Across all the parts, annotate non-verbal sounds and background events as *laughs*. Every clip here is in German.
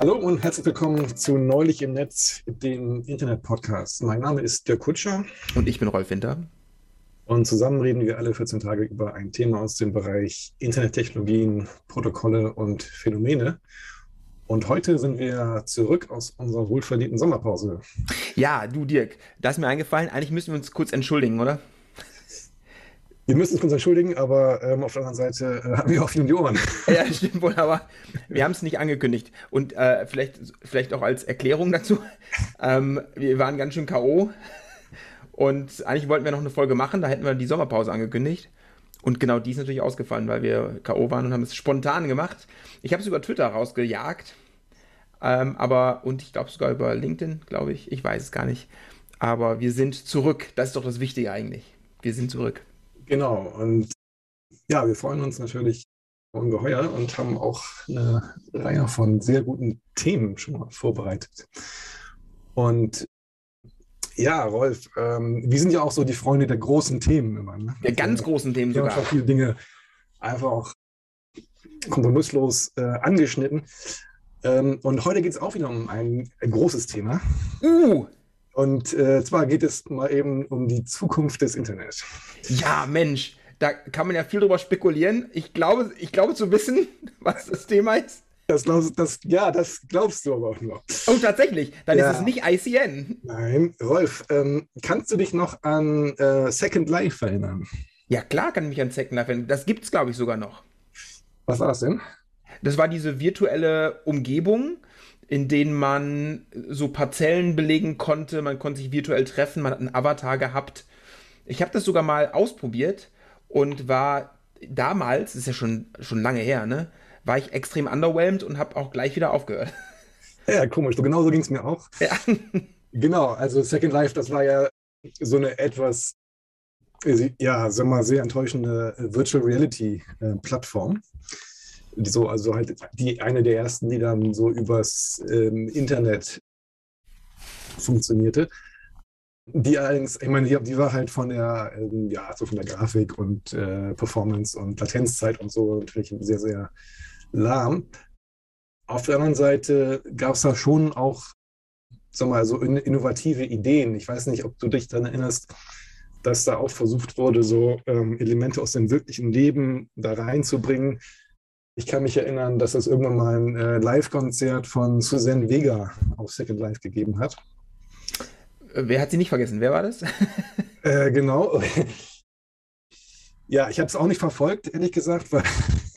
Hallo und herzlich willkommen zu Neulich im Netz, dem Internet-Podcast. Mein Name ist Dirk Kutscher. Und ich bin Rolf Winter. Und zusammen reden wir alle 14 Tage über ein Thema aus dem Bereich Internettechnologien, Protokolle und Phänomene. Und heute sind wir zurück aus unserer wohlverdienten Sommerpause. Ja, du Dirk, da ist mir eingefallen, eigentlich müssen wir uns kurz entschuldigen, oder? Wir müssen uns entschuldigen, aber ähm, auf der anderen Seite äh, haben wir um die Ohren. *laughs* Ja, stimmt wohl, aber wir haben es nicht angekündigt. Und äh, vielleicht, vielleicht auch als Erklärung dazu, ähm, wir waren ganz schön K.O. Und eigentlich wollten wir noch eine Folge machen, da hätten wir die Sommerpause angekündigt. Und genau die ist natürlich ausgefallen, weil wir K.O. waren und haben es spontan gemacht. Ich habe es über Twitter rausgejagt. Ähm, aber, und ich glaube sogar über LinkedIn, glaube ich. Ich weiß es gar nicht. Aber wir sind zurück. Das ist doch das Wichtige eigentlich. Wir sind zurück. Genau, und ja, wir freuen uns natürlich ungeheuer und haben auch eine Reihe von sehr guten Themen schon mal vorbereitet. Und ja, Rolf, ähm, wir sind ja auch so die Freunde der großen Themen immer. Ne? Der ganz großen Themen sogar. Wir haben schon viele Dinge einfach auch kompromisslos äh, angeschnitten. Ähm, und heute geht es auch wieder um ein, ein großes Thema. Uh! Und äh, zwar geht es mal eben um die Zukunft des Internets. Ja, Mensch, da kann man ja viel drüber spekulieren. Ich glaube, ich glaube zu wissen, *laughs* was das Thema ist. Das glaubst, das, ja, das glaubst du aber auch nur. Oh, tatsächlich. Dann ja. ist es nicht ICN. Nein, Rolf, ähm, kannst du dich noch an äh, Second Life erinnern? Ja, klar kann ich mich an Second Life erinnern. Das gibt es, glaube ich, sogar noch. Was war das denn? Das war diese virtuelle Umgebung, in denen man so Parzellen belegen konnte. Man konnte sich virtuell treffen, man hat einen Avatar gehabt. Ich habe das sogar mal ausprobiert und war damals, das ist ja schon, schon lange her, ne, war ich extrem underwhelmed und habe auch gleich wieder aufgehört. Ja, komisch. So genauso ging es mir auch. Ja. Genau, also Second Life, das war ja so eine etwas, ja, sag mal, sehr enttäuschende Virtual Reality äh, Plattform so, also halt die eine der ersten, die dann so übers ähm, Internet funktionierte. Die allerdings, ich meine, die, die war halt von der, ähm, ja, so von der Grafik und äh, Performance und Latenzzeit und so natürlich sehr, sehr lahm. Auf der anderen Seite gab es da schon auch, sag mal, so innovative Ideen. Ich weiß nicht, ob du dich daran erinnerst, dass da auch versucht wurde, so ähm, Elemente aus dem wirklichen Leben da reinzubringen, ich kann mich erinnern, dass es irgendwann mal ein äh, Live-Konzert von Suzanne Vega auf Second Life gegeben hat. Äh, wer hat sie nicht vergessen? Wer war das? *laughs* äh, genau. ja, ich habe es auch nicht verfolgt, ehrlich gesagt, weil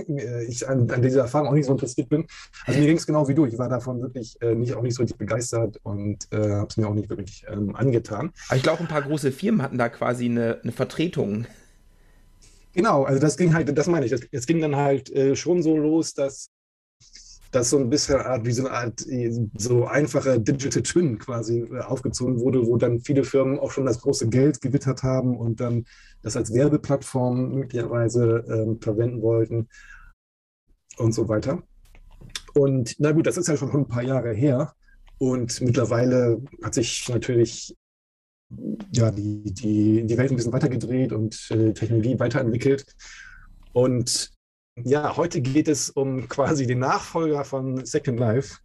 *laughs* ich an, an, dieser Erfahrung auch nicht so interessiert bin. Also mir ging es genau wie du. Ich war davon wirklich äh, nicht, auch nicht so richtig begeistert und äh, habe es mir auch nicht wirklich ähm, angetan. Aber ich glaube, ein paar große Firmen hatten da quasi eine, eine Vertretung. Genau, also das ging halt, das meine ich, es ging dann halt äh, schon so los, dass das so ein bisschen Art, wie so eine Art äh, so einfacher Digital Twin quasi äh, aufgezogen wurde, wo dann viele Firmen auch schon das große Geld gewittert haben und dann das als Werbeplattform möglicherweise ähm, verwenden wollten und so weiter. Und na gut, das ist ja schon ein paar Jahre her. Und mittlerweile hat sich natürlich ja, die, die, die Welt ein bisschen weitergedreht und äh, Technologie weiterentwickelt. Und ja, heute geht es um quasi den Nachfolger von Second Life.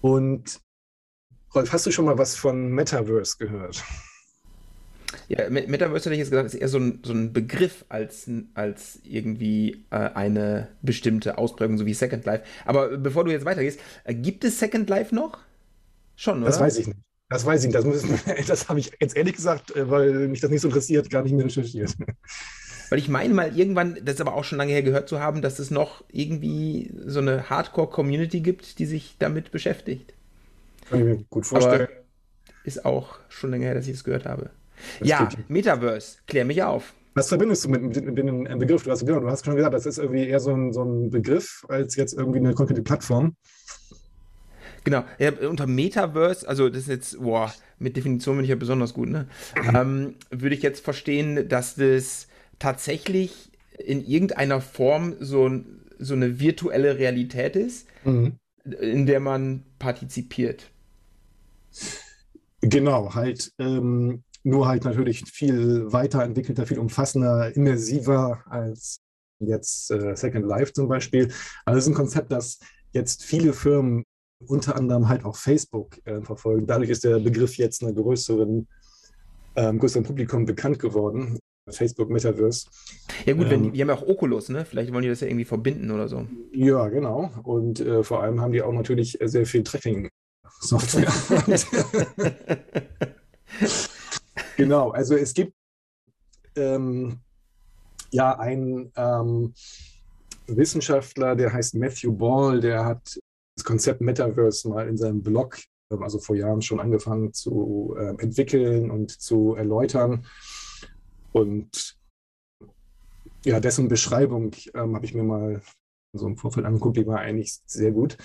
Und Rolf, hast du schon mal was von Metaverse gehört? Ja, Metaverse hätte ich jetzt gesagt, ist eher so ein, so ein Begriff als, als irgendwie äh, eine bestimmte Ausprägung, so wie Second Life. Aber bevor du jetzt weitergehst, äh, gibt es Second Life noch? Schon, oder? Das weiß ich nicht. Das weiß ich nicht. Das, *laughs* das habe ich jetzt ehrlich gesagt, äh, weil mich das nicht so interessiert, gar nicht mehr recherchiert. Weil ich meine mal irgendwann, das ist aber auch schon lange her gehört zu haben, dass es noch irgendwie so eine Hardcore-Community gibt, die sich damit beschäftigt. Kann ich mir gut vorstellen. Aber ist auch schon länger her, dass ich das gehört habe. Das ja, Metaverse, klär mich auf. Was verbindest du mit, mit, mit dem Begriff? Du hast, genau, du hast schon gesagt, das ist irgendwie eher so ein, so ein Begriff als jetzt irgendwie eine konkrete Plattform. Genau, ja, unter Metaverse, also das ist jetzt, boah, mit Definition bin ich ja besonders gut, ne? ähm, würde ich jetzt verstehen, dass das tatsächlich in irgendeiner Form so, so eine virtuelle Realität ist, mhm. in der man partizipiert. Genau, halt ähm, nur halt natürlich viel weiterentwickelter, viel umfassender, immersiver als jetzt äh, Second Life zum Beispiel. Also es ist ein Konzept, das jetzt viele Firmen unter anderem halt auch Facebook äh, verfolgen. Dadurch ist der Begriff jetzt einer größeren, ähm, größeren Publikum bekannt geworden. Facebook Metaverse. Ja gut, ähm, wenn, die haben ja auch Oculus, ne? Vielleicht wollen die das ja irgendwie verbinden oder so. Ja, genau. Und äh, vor allem haben die auch natürlich sehr viel Tracking-Software. *laughs* genau, also es gibt ähm, ja einen ähm, Wissenschaftler, der heißt Matthew Ball, der hat das Konzept Metaverse mal in seinem Blog, ähm, also vor Jahren schon angefangen zu äh, entwickeln und zu erläutern. Und ja, dessen Beschreibung ähm, habe ich mir mal so im Vorfeld angeguckt, die war eigentlich sehr gut.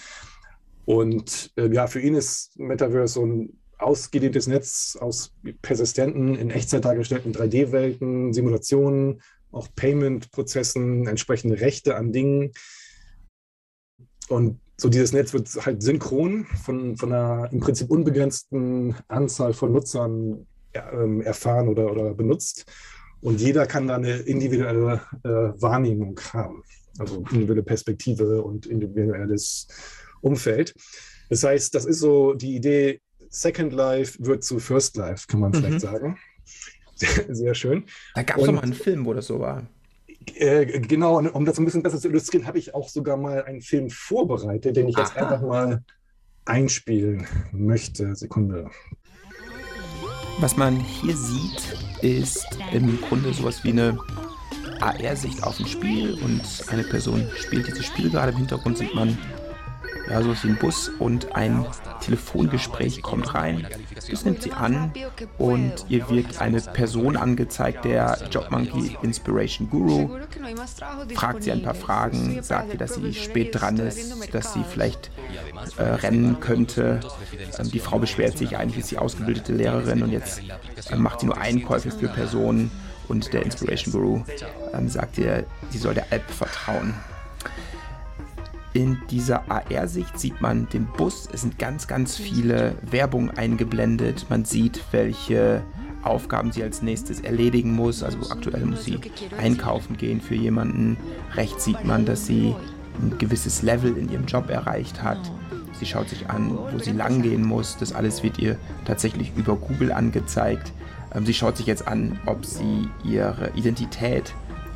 Und äh, ja, für ihn ist Metaverse so ein ausgedehntes Netz aus persistenten, in Echtzeit dargestellten 3D-Welten, Simulationen, auch Payment-Prozessen, entsprechende Rechte an Dingen. Und so dieses Netz wird halt synchron von, von einer im Prinzip unbegrenzten Anzahl von Nutzern äh, erfahren oder, oder benutzt. Und jeder kann da eine individuelle äh, Wahrnehmung haben, also individuelle Perspektive und individuelles Umfeld. Das heißt, das ist so die Idee, Second Life wird zu First Life, kann man mhm. vielleicht sagen. Sehr, *laughs* sehr schön. Da gab es doch mal einen Film, wo das so war. Äh, genau, um das ein bisschen besser zu illustrieren, habe ich auch sogar mal einen Film vorbereitet, den ich jetzt Aha. einfach mal einspielen möchte. Sekunde. Was man hier sieht, ist im Grunde sowas wie eine AR-Sicht auf ein Spiel und eine Person spielt dieses Spiel gerade. Im Hintergrund sieht man ja, sowas wie ein Bus und ein Telefongespräch kommt rein. Das nimmt sie an und ihr wird eine Person angezeigt, der Jobmonkey Inspiration Guru. Fragt sie ein paar Fragen, sagt ihr, dass sie spät dran ist, dass sie vielleicht äh, rennen könnte. Ähm, die Frau beschwert sich, eigentlich ist sie ausgebildete Lehrerin und jetzt äh, macht sie nur Einkäufe für Personen. Und der Inspiration Guru ähm, sagt ihr, sie soll der App vertrauen. In dieser AR-Sicht sieht man den Bus. Es sind ganz, ganz viele Werbungen eingeblendet. Man sieht, welche Aufgaben sie als nächstes erledigen muss. Also aktuell muss sie einkaufen gehen für jemanden. Rechts sieht man, dass sie ein gewisses Level in ihrem Job erreicht hat. Sie schaut sich an, wo sie langgehen muss. Das alles wird ihr tatsächlich über Google angezeigt. Ähm, sie schaut sich jetzt an, ob sie ihre Identität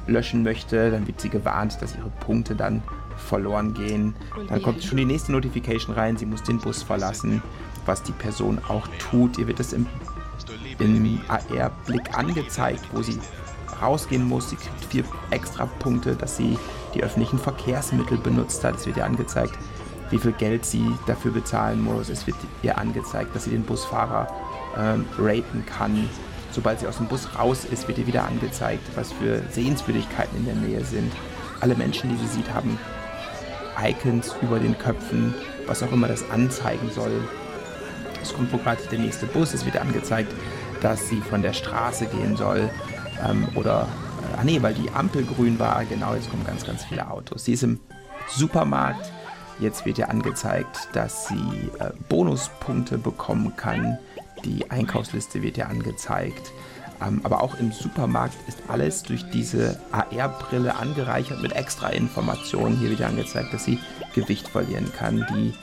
löschen möchte. Dann wird sie gewarnt, dass ihre Punkte dann verloren gehen. Dann kommt schon die nächste Notification rein, sie muss den Bus verlassen, was die Person auch tut. Ihr wird es im, im AR-Blick angezeigt, wo sie rausgehen muss. Sie kriegt vier extra Punkte, dass sie die öffentlichen Verkehrsmittel benutzt hat. Es wird ihr angezeigt, wie viel Geld sie dafür bezahlen muss. Es wird ihr angezeigt, dass sie den Busfahrer ähm, raten kann. Sobald sie aus dem Bus raus ist, wird ihr wieder angezeigt, was für Sehenswürdigkeiten in der Nähe sind. Alle Menschen, die sie sieht, haben Icons über den Köpfen, was auch immer das anzeigen soll. Es kommt wo gerade der nächste Bus, es wird angezeigt, dass sie von der Straße gehen soll. Ähm, oder, äh, ah nee, weil die Ampel grün war, genau, jetzt kommen ganz, ganz viele Autos. Sie ist im Supermarkt. Jetzt wird ihr angezeigt, dass sie äh, Bonuspunkte bekommen kann. Die Einkaufsliste wird ihr angezeigt. Ähm, aber auch im Supermarkt ist alles durch diese AR-Brille angereichert mit extra Informationen. Hier wird ja angezeigt, dass sie Gewicht verlieren kann. Die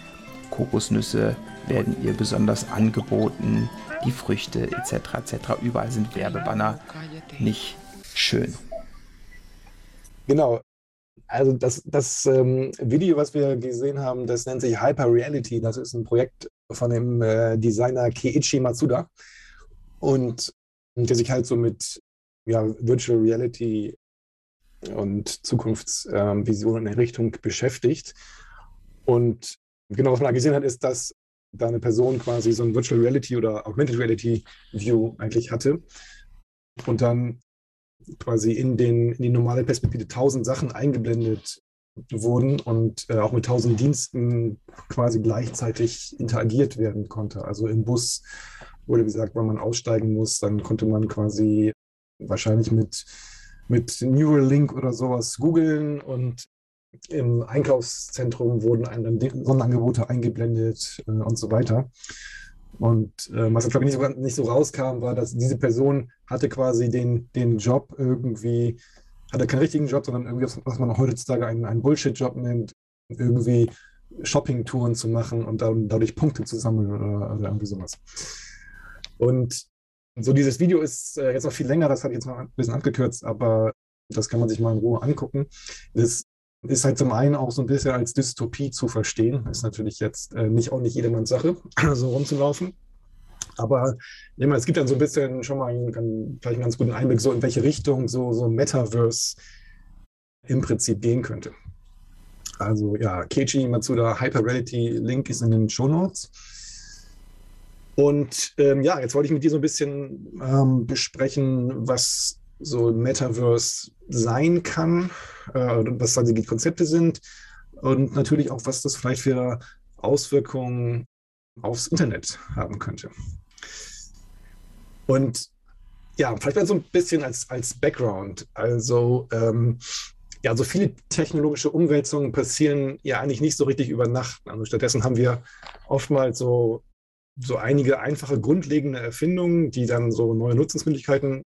Kokosnüsse werden ihr besonders angeboten, die Früchte etc. etc. Überall sind Werbebanner. Nicht schön. Genau. Also das, das ähm, Video, was wir gesehen haben, das nennt sich Hyper Reality. Das ist ein Projekt von dem äh, Designer Keiichi Matsuda. Und der sich halt so mit ja, Virtual Reality und Zukunftsvisionen ähm, in Richtung beschäftigt. Und genau, was man da gesehen hat, ist, dass da eine Person quasi so ein Virtual Reality oder Augmented Reality View eigentlich hatte und dann quasi in, den, in die normale Perspektive tausend Sachen eingeblendet wurden und äh, auch mit tausend Diensten quasi gleichzeitig interagiert werden konnte. Also im Bus wurde gesagt, wenn man aussteigen muss, dann konnte man quasi wahrscheinlich mit, mit Neuralink oder sowas googeln und im Einkaufszentrum wurden einem dann Sonderangebote eingeblendet äh, und so weiter. Und äh, was glaube ich nicht so, nicht so rauskam, war, dass diese Person hatte quasi den, den Job irgendwie, hatte keinen richtigen Job, sondern irgendwie, was man heutzutage einen, einen Bullshit-Job nennt, irgendwie Shopping-Touren zu machen und dann dadurch Punkte zu sammeln oder, oder irgendwie sowas. Und so dieses Video ist äh, jetzt noch viel länger, das ich jetzt mal ein bisschen abgekürzt, aber das kann man sich mal in Ruhe angucken. Das ist halt zum einen auch so ein bisschen als Dystopie zu verstehen. Ist natürlich jetzt äh, nicht auch nicht jedermanns Sache, *clears throat* so rumzulaufen. Aber ja, es gibt dann so ein bisschen schon mal einen, vielleicht einen ganz guten Einblick, so in welche Richtung so, so Metaverse im Prinzip gehen könnte. Also ja, Keiji Matsuda Hyper Reality Link ist in den Show Notes. Und ähm, ja, jetzt wollte ich mit dir so ein bisschen ähm, besprechen, was so Metaverse sein kann, äh, was da die Konzepte sind und natürlich auch, was das vielleicht für Auswirkungen aufs Internet haben könnte. Und ja, vielleicht mal so ein bisschen als, als Background. Also, ähm, ja, so viele technologische Umwälzungen passieren ja eigentlich nicht so richtig über Nacht. Also stattdessen haben wir oftmals so, so einige einfache grundlegende Erfindungen, die dann so neue Nutzungsmöglichkeiten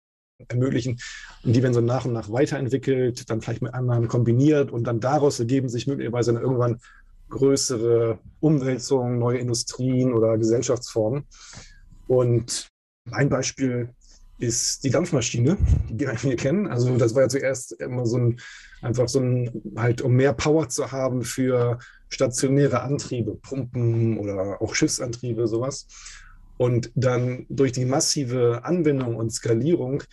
ermöglichen und die werden so nach und nach weiterentwickelt, dann vielleicht mit anderen kombiniert und dann daraus ergeben sich möglicherweise dann irgendwann größere Umwälzungen, neue Industrien oder Gesellschaftsformen. Und ein Beispiel ist die Dampfmaschine, die wir kennen. Also das war ja zuerst immer so ein, einfach so ein, halt um mehr Power zu haben für stationäre Antriebe, Pumpen oder auch Schiffsantriebe, sowas. Und dann durch die massive Anwendung und Skalierung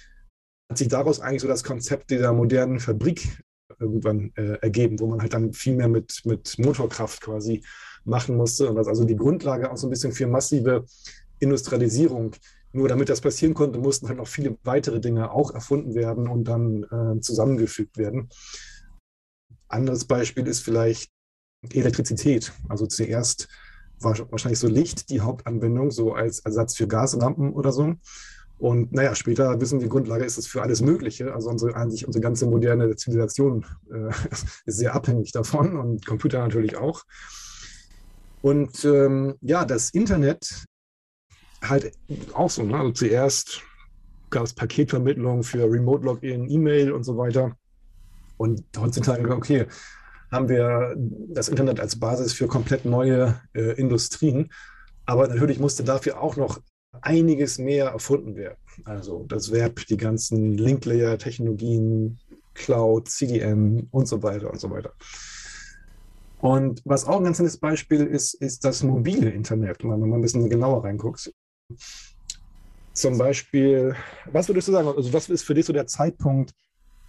hat sich daraus eigentlich so das Konzept dieser modernen Fabrik irgendwann äh, ergeben, wo man halt dann viel mehr mit, mit Motorkraft quasi machen musste. Und das also die Grundlage auch so ein bisschen für massive Industrialisierung. Nur damit das passieren konnte, mussten halt noch viele weitere Dinge auch erfunden werden und dann äh, zusammengefügt werden. Anderes Beispiel ist vielleicht Elektrizität. Also zuerst war wahrscheinlich so Licht die Hauptanwendung, so als Ersatz für Gaslampen oder so. Und naja, später wissen wir, die Grundlage ist es für alles Mögliche. Also unsere, eigentlich unsere ganze moderne Zivilisation äh, *laughs* ist sehr abhängig davon und Computer natürlich auch. Und ähm, ja, das Internet halt auch so. Ne? Also zuerst gab es Paketvermittlung für Remote Login, E-Mail und so weiter. Und heutzutage, okay, haben wir das Internet als Basis für komplett neue äh, Industrien. Aber natürlich musste dafür auch noch einiges mehr erfunden werden. Also das Web, die ganzen Link-Layer-Technologien, Cloud, CDM und so weiter und so weiter. Und was auch ein ganz nettes Beispiel ist, ist das mobile Internet, wenn man ein bisschen genauer reinguckt. Zum Beispiel, was würdest du sagen, also was ist für dich so der Zeitpunkt,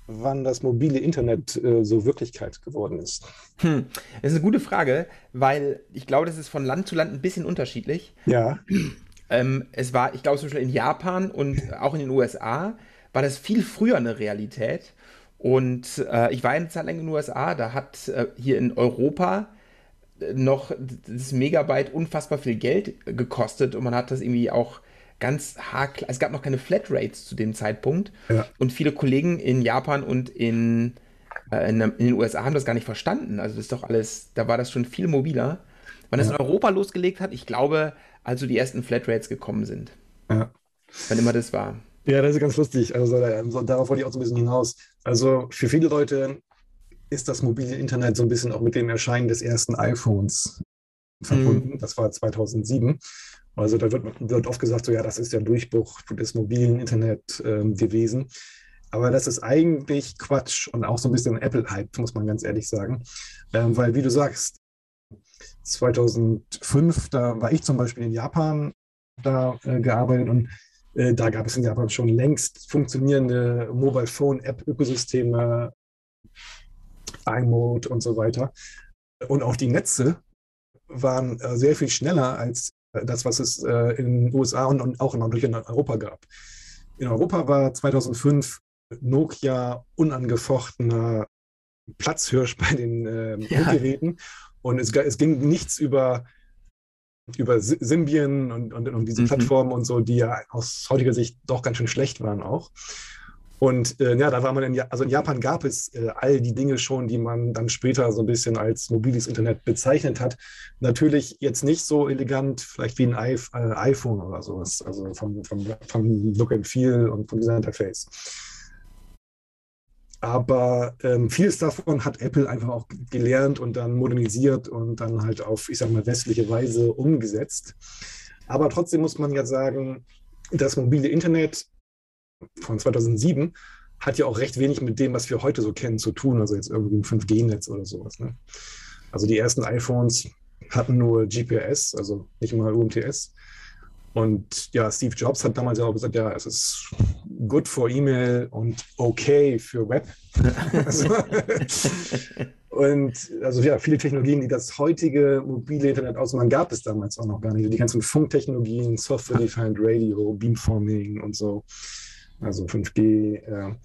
wann das mobile Internet äh, so Wirklichkeit geworden ist? Hm, das ist eine gute Frage, weil ich glaube, das ist von Land zu Land ein bisschen unterschiedlich. Ja. Ähm, es war, ich glaube, zum Beispiel in Japan und auch in den USA war das viel früher eine Realität. Und äh, ich war eine Zeit lang in den USA, da hat äh, hier in Europa noch das Megabyte unfassbar viel Geld gekostet und man hat das irgendwie auch ganz haarklein. Es gab noch keine Flatrates zu dem Zeitpunkt. Ja. Und viele Kollegen in Japan und in, äh, in, in, den USA haben das gar nicht verstanden. Also das ist doch alles, da war das schon viel mobiler. Wann ja. es in Europa losgelegt hat, ich glaube, also die ersten Flatrates gekommen sind. Ja. Wann immer das war. Ja, das ist ganz lustig. Also darauf wollte ich auch so ein bisschen hinaus. Also für viele Leute ist das mobile Internet so ein bisschen auch mit dem Erscheinen des ersten iPhones verbunden. Mhm. Das war 2007. Also da wird, wird, oft gesagt, so ja, das ist der Durchbruch des mobilen Internet äh, gewesen. Aber das ist eigentlich Quatsch und auch so ein bisschen Apple-Hype, muss man ganz ehrlich sagen. Ähm, weil, wie du sagst, 2005, da war ich zum Beispiel in Japan da äh, gearbeitet und äh, da gab es in Japan schon längst funktionierende Mobile Phone App Ökosysteme, iMode und so weiter. Und auch die Netze waren äh, sehr viel schneller als äh, das, was es äh, in den USA und, und auch natürlich in Europa gab. In Europa war 2005 Nokia unangefochtener Platzhirsch bei den äh, ja. Geräten. Und es, es, ging nichts über, über Symbian und, und, und diese mhm. Plattformen und so, die ja aus heutiger Sicht doch ganz schön schlecht waren auch. Und äh, ja, da war man in, also in Japan gab es äh, all die Dinge schon, die man dann später so ein bisschen als mobiles Internet bezeichnet hat. Natürlich jetzt nicht so elegant, vielleicht wie ein I äh, iPhone oder sowas, also vom, vom, vom Look and Feel und vom Design Interface. aber ähm, vieles davon hat Apple einfach auch gelernt und dann modernisiert und dann halt auf, ich sag mal, westliche Weise umgesetzt. Aber trotzdem muss man ja sagen, das mobile Internet von 2007 hat ja auch recht wenig mit dem, was wir heute so kennen, zu tun. Also jetzt irgendwie ein 5G-Netz oder sowas. Ne? Also die ersten iPhones hatten nur GPS, also nicht mal UMTS. Und ja, Steve Jobs hat damals ja auch gesagt, ja, es ist good for E-Mail und okay für Web. *laughs* also, und also ja, viele Technologien, die das heutige mobile Internet ausmachen, gab es damals auch noch gar nicht. Die ganzen Funktechnologien, Software-Defined Radio, Beamforming und so, also 5G. Äh,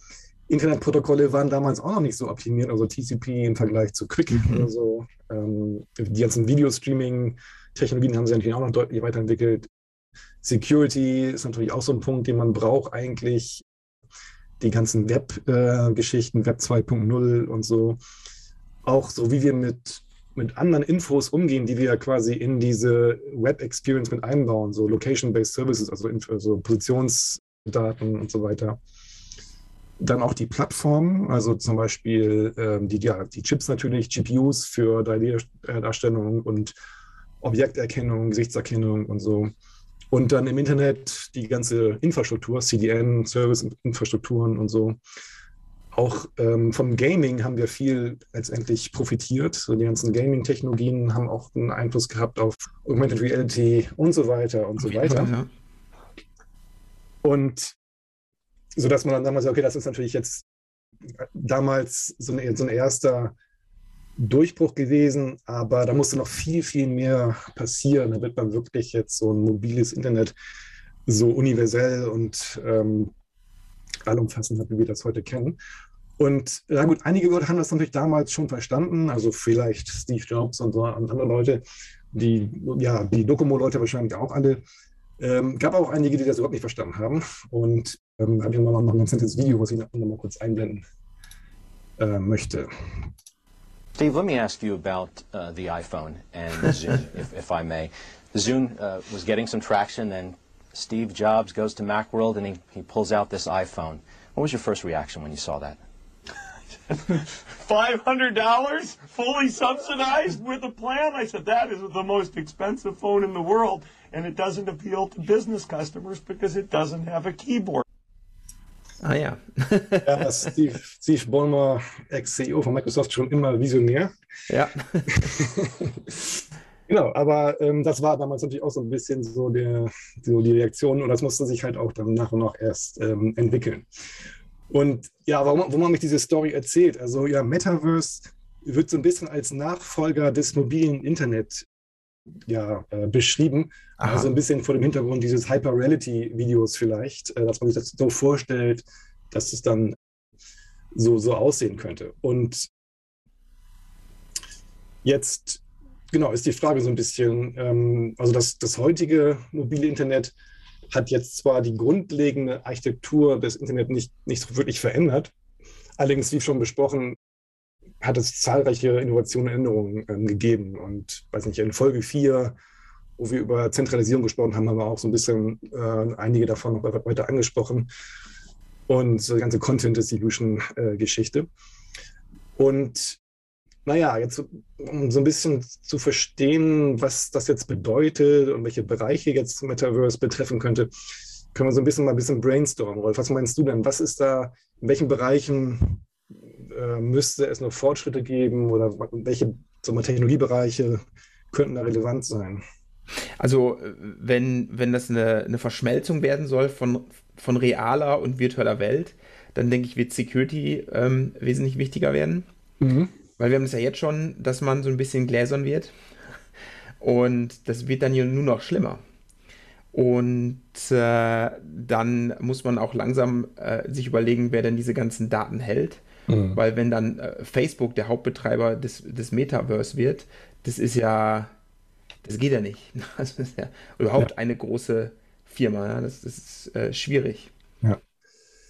Internetprotokolle waren damals auch noch nicht so optimiert, also TCP im Vergleich zu Quick mhm. oder so. Ähm, die ganzen Videostreaming-Technologien haben sich natürlich auch noch deutlich weiterentwickelt. Security ist natürlich auch so ein Punkt, den man braucht eigentlich. Die ganzen Web-Geschichten, äh, Web 2.0 und so. Auch so, wie wir mit, mit anderen Infos umgehen, die wir quasi in diese Web-Experience mit einbauen, so Location-Based Services, also, also Positionsdaten und so weiter dann auch die Plattformen, also zum Beispiel ähm, die, ja, die Chips natürlich, GPUs für 3D-Darstellung und Objekterkennung, Gesichtserkennung und so. Und dann im Internet die ganze Infrastruktur, CDN, Service-Infrastrukturen und so. Auch ähm, vom Gaming haben wir viel letztendlich profitiert. So die ganzen Gaming-Technologien haben auch einen Einfluss gehabt auf Augmented Reality und so weiter und so weiter. Ja. Und sodass man dann damals, okay, das ist natürlich jetzt damals so ein, so ein erster Durchbruch gewesen, aber da musste noch viel, viel mehr passieren, damit man wirklich jetzt so ein mobiles Internet so universell und ähm, allumfassend hat, wie wir das heute kennen. Und ja gut, einige Leute haben das natürlich damals schon verstanden, also vielleicht Steve Jobs und so und andere Leute, die, ja, die Docomo-Leute wahrscheinlich auch alle. Ähm, gab auch einige, die das überhaupt nicht verstanden haben. Und ähm, da habe ich noch, noch ein ganz nettes Video, was ich noch, noch mal kurz einblenden äh, möchte. Steve, let me ask you about uh, the iPhone and the Zune, *laughs* if, if I may. The Zune uh, was getting some traction, then Steve Jobs goes to Macworld and he, he pulls out this iPhone. What was your first reaction when you saw that? *laughs* $500 fully subsidized with a plan? I said, that is the most expensive phone in the world, and it doesn't appeal to business customers because it doesn't have a keyboard. Ah ja. *laughs* ja Steve, Steve Ballmer, Ex-CEO von Microsoft, schon immer visionär. Ja. *laughs* genau, aber ähm, das war damals natürlich auch so ein bisschen so, der, so die Reaktion und das musste sich halt auch dann nach und nach erst ähm, entwickeln. Und ja, warum, warum habe ich diese Story erzählt? Also ja, Metaverse wird so ein bisschen als Nachfolger des mobilen Internet ja, äh, beschrieben. Aha. Also ein bisschen vor dem Hintergrund dieses Hyper-Reality-Videos vielleicht, äh, dass man sich das so vorstellt, dass es dann so, so aussehen könnte. Und jetzt, genau, ist die Frage so ein bisschen, ähm, also das, das heutige mobile Internet hat jetzt zwar die grundlegende Architektur des Internet nicht, nicht so wirklich verändert, allerdings, wie schon besprochen, hat es zahlreiche Innovationen und Änderungen ähm, gegeben. Und weiß nicht, in Folge 4, wo wir über Zentralisierung gesprochen haben, haben wir auch so ein bisschen äh, einige davon noch weiter angesprochen. Und so die ganze Content Distribution-Geschichte. Äh, und naja, jetzt um so ein bisschen zu verstehen, was das jetzt bedeutet und welche Bereiche jetzt Metaverse betreffen könnte, können wir so ein bisschen mal ein bisschen brainstormen. Rolf, was meinst du denn? Was ist da, in welchen Bereichen äh, müsste es noch Fortschritte geben oder welche so mal, Technologiebereiche könnten da relevant sein? Also, wenn, wenn das eine, eine Verschmelzung werden soll von, von realer und virtueller Welt, dann denke ich, wird Security ähm, wesentlich wichtiger werden. Mhm. Weil wir haben es ja jetzt schon, dass man so ein bisschen gläsern wird. Und das wird dann ja nur noch schlimmer. Und äh, dann muss man auch langsam äh, sich überlegen, wer denn diese ganzen Daten hält. Mhm. Weil wenn dann äh, Facebook der Hauptbetreiber des, des Metaverse wird, das ist ja, das geht ja nicht. *laughs* Das ist ja überhaupt ja. eine große Firma. Ja? Das, das ist äh, schwierig. Ja.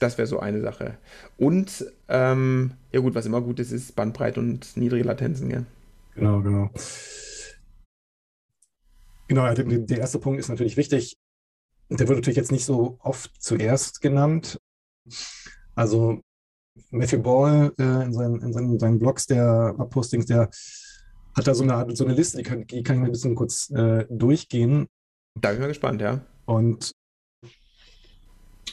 Das wäre so eine Sache. Und, ähm, ja gut, was immer gut ist, ist Bandbreite und niedrige Latenzen. Gell? Genau, genau. Genau, der, der erste Punkt ist natürlich wichtig. Der wird natürlich jetzt nicht so oft zuerst genannt. Also Matthew Ball äh, in, seinen, in, seinen, in seinen Blogs, der Postings, der hat da so eine, so eine Liste, die kann, die kann ich mal ein bisschen kurz äh, durchgehen. Da bin ich mal gespannt, ja. Und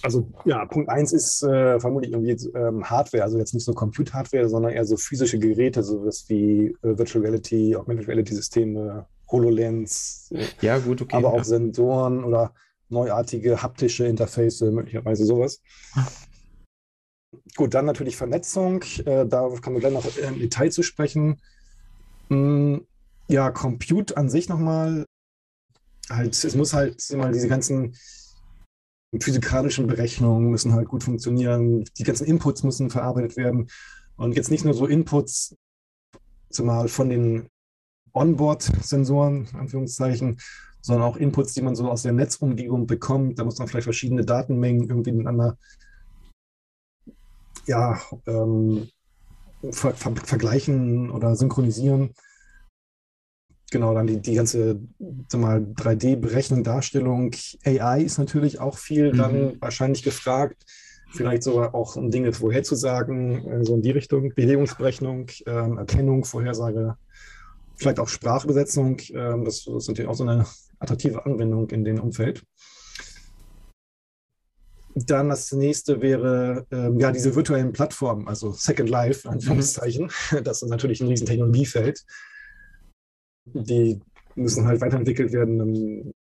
also ja, Punkt 1 ist äh, vermutlich irgendwie ähm, Hardware, also jetzt nicht so Compute-Hardware, sondern eher so physische Geräte, sowas wie äh, Virtual Reality, Augmented Reality-Systeme, HoloLens, ja, gut, okay, aber ja. auch Sensoren oder neuartige haptische Interface, möglicherweise sowas. Gut, dann natürlich Vernetzung, äh, da kommen wir gleich noch im Detail zu sprechen. Hm, ja, Compute an sich nochmal, halt, es muss halt mal diese ganzen physikalischen Berechnungen müssen halt gut funktionieren, die ganzen Inputs müssen verarbeitet werden und jetzt nicht nur so Inputs zumal von den Onboard-Sensoren, Anführungszeichen, sondern auch Inputs, die man so aus der Netzumgebung bekommt. Da muss man vielleicht verschiedene Datenmengen irgendwie miteinander ja, ähm, ver ver vergleichen oder synchronisieren. Genau, dann die, die ganze 3D-Berechnung, Darstellung. AI ist natürlich auch viel mhm. dann wahrscheinlich gefragt. Vielleicht sogar auch, um Dinge vorherzusagen, äh, so in die Richtung. Bewegungsberechnung, ähm, Erkennung, Vorhersage, vielleicht auch Sprachbesetzung. Ähm, das, das ist natürlich auch so eine attraktive Anwendung in dem Umfeld. Dann das nächste wäre ähm, ja diese virtuellen Plattformen, also Second Life, mhm. Anführungszeichen. Mhm. Das ist natürlich ein riesen Technologiefeld. Die müssen halt weiterentwickelt werden,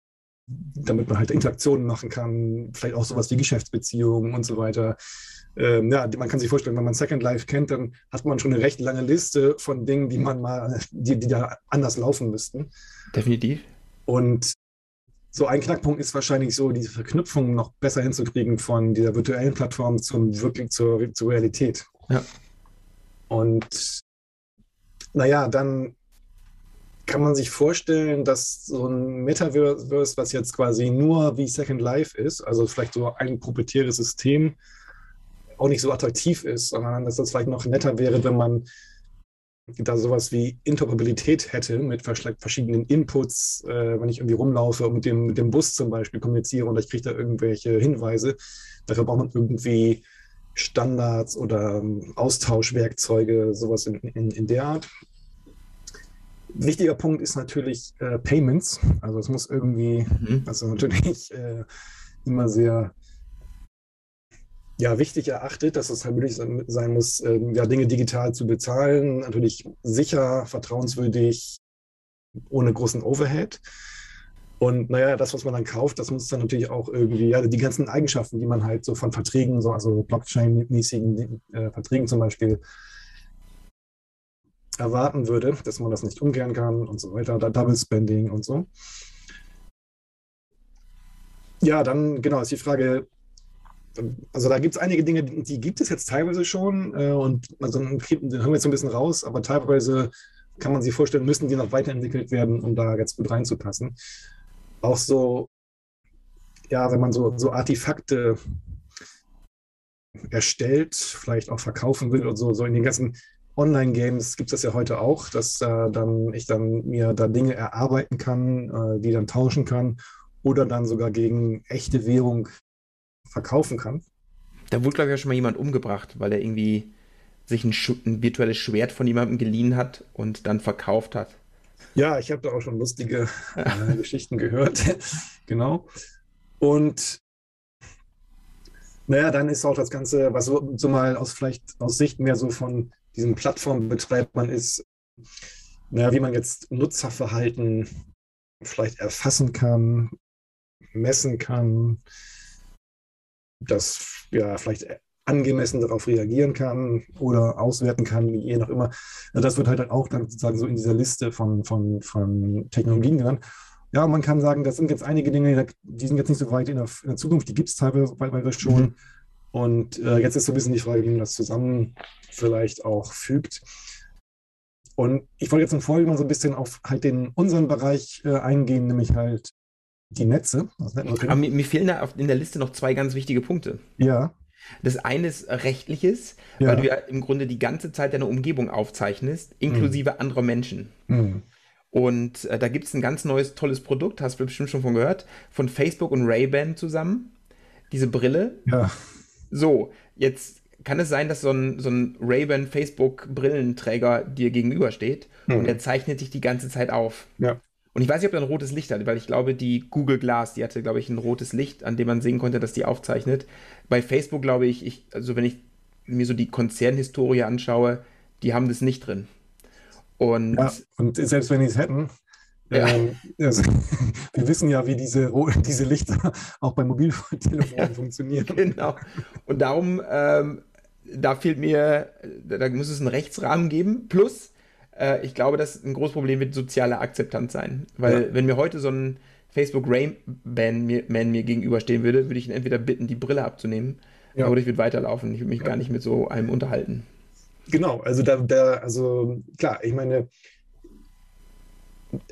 damit man halt Interaktionen machen kann, vielleicht auch sowas wie Geschäftsbeziehungen und so weiter. Ähm, ja, man kann sich vorstellen, wenn man Second Life kennt, dann hat man schon eine recht lange Liste von Dingen, die man mal, die, die da anders laufen müssten. Definitiv. Und so ein Knackpunkt ist wahrscheinlich so, diese Verknüpfung noch besser hinzukriegen von dieser virtuellen Plattform zum wirklich zur, zur Realität. Ja. Und naja, dann kann man sich vorstellen, dass so ein Metaverse, was jetzt quasi nur wie Second Life ist, also vielleicht so ein proprietäres System, auch nicht so attraktiv ist, sondern dass das vielleicht noch netter wäre, wenn man da sowas wie Interoperabilität hätte mit verschiedenen Inputs, äh, wenn ich irgendwie rumlaufe und mit dem, mit dem Bus zum Beispiel kommuniziere und ich kriege da irgendwelche Hinweise. Dafür braucht man irgendwie Standards oder ähm, Austauschwerkzeuge, sowas in, in, in der Art. Wichtiger Punkt ist natürlich äh, Payments. Also es muss irgendwie, mhm. also natürlich äh, immer sehr ja, wichtig erachtet, dass es halt möglich sein muss, ähm, ja, Dinge digital zu bezahlen. Natürlich sicher, vertrauenswürdig, ohne großen Overhead. Und naja, das, was man dann kauft, das muss dann natürlich auch irgendwie, ja, die ganzen Eigenschaften, die man halt so von Verträgen, so, also Blockchain-mäßigen äh, Verträgen zum Beispiel, erwarten würde, dass man das nicht umkehren kann und so weiter, da Double Spending und so. Ja, dann genau ist die Frage, also da gibt es einige Dinge, die gibt es jetzt teilweise schon äh, und also hören wir jetzt so ein bisschen raus, aber teilweise kann man sich vorstellen, müssen die noch weiterentwickelt werden, um da jetzt gut reinzupassen. Auch so, ja, wenn man so, so Artefakte erstellt, vielleicht auch verkaufen will und so, so in den ganzen Online-Games gibt es das ja heute auch, dass äh, dann ich dann mir da Dinge erarbeiten kann, äh, die dann tauschen kann oder dann sogar gegen echte Währung verkaufen kann. Da wurde, glaube ich, ja schon mal jemand umgebracht, weil er irgendwie sich ein, ein, virtuelles Schwert von jemandem geliehen hat und dann verkauft hat. Ja, ich habe da auch schon lustige äh, *laughs* Geschichten gehört. *laughs* genau. Und naja, dann ist auch das Ganze, was so, so, mal aus vielleicht aus Sicht mehr so von diesem Plattformbetreibern ist, naja, wie man jetzt Nutzerverhalten vielleicht erfassen kann, messen kann, das ja vielleicht angemessen darauf reagieren kann oder auswerten kann, je nach immer. Das wird halt auch dann sozusagen so in dieser Liste von, von, von Technologien genannt. Ja, man kann sagen, das sind jetzt einige Dinge, die sind jetzt nicht so weit in der, in der Zukunft, die gibt es teilweise schon. Mhm. Und äh, jetzt ist so ein bisschen die Frage, wie man das zusammen vielleicht auch fügt. Und ich wollte jetzt im Folge mal so ein bisschen auf halt den unseren Bereich äh, eingehen, nämlich halt die Netze. Aber mir, mir, fehlen da in der Liste noch zwei ganz wichtige Punkte. Ja. Das eine ist rechtliches, ja. weil du ja im Grunde die ganze Zeit deine Umgebung aufzeichnest, inklusive mhm. anderer Menschen. Mhm. Und äh, da gibt es ein ganz neues, tolles Produkt, hast du bestimmt schon von gehört, von Facebook und Ray-Ban zusammen. Diese Brille. Ja. So, jetzt kann es sein, dass so ein, so ein Ray-Ban Facebook-Brillenträger dir gegenübersteht mhm. und er zeichnet dich die ganze Zeit auf. Ja. Und ich weiß nicht, ob er ein rotes Licht hat, weil ich glaube, die Google Glass, die hatte, glaube ich, ein rotes Licht, an dem man sehen konnte, dass die aufzeichnet. Bei Facebook, glaube ich, ich also wenn ich mir so die Konzernhistorie anschaue, die haben das nicht drin. Und, ja, und selbst wenn die es hätten, ja. Ähm, also, *laughs* wir wissen ja, wie diese, *laughs* diese Lichter auch bei Mobiltelefonen ja, *laughs* funktionieren. Genau. Und darum, ähm, da fehlt mir, da muss es einen Rechtsrahmen geben. Plus, äh, ich glaube, dass ein großes Problem wird soziale Akzeptanz sein. Weil, ja. wenn mir heute so ein Facebook Rayman mir, Man mir gegenüberstehen würde, würde ich ihn entweder bitten, die Brille abzunehmen, ja. oder ich würde weiterlaufen. Ich würde mich gar nicht mit so einem unterhalten. Genau, also da, da, also klar, ich meine,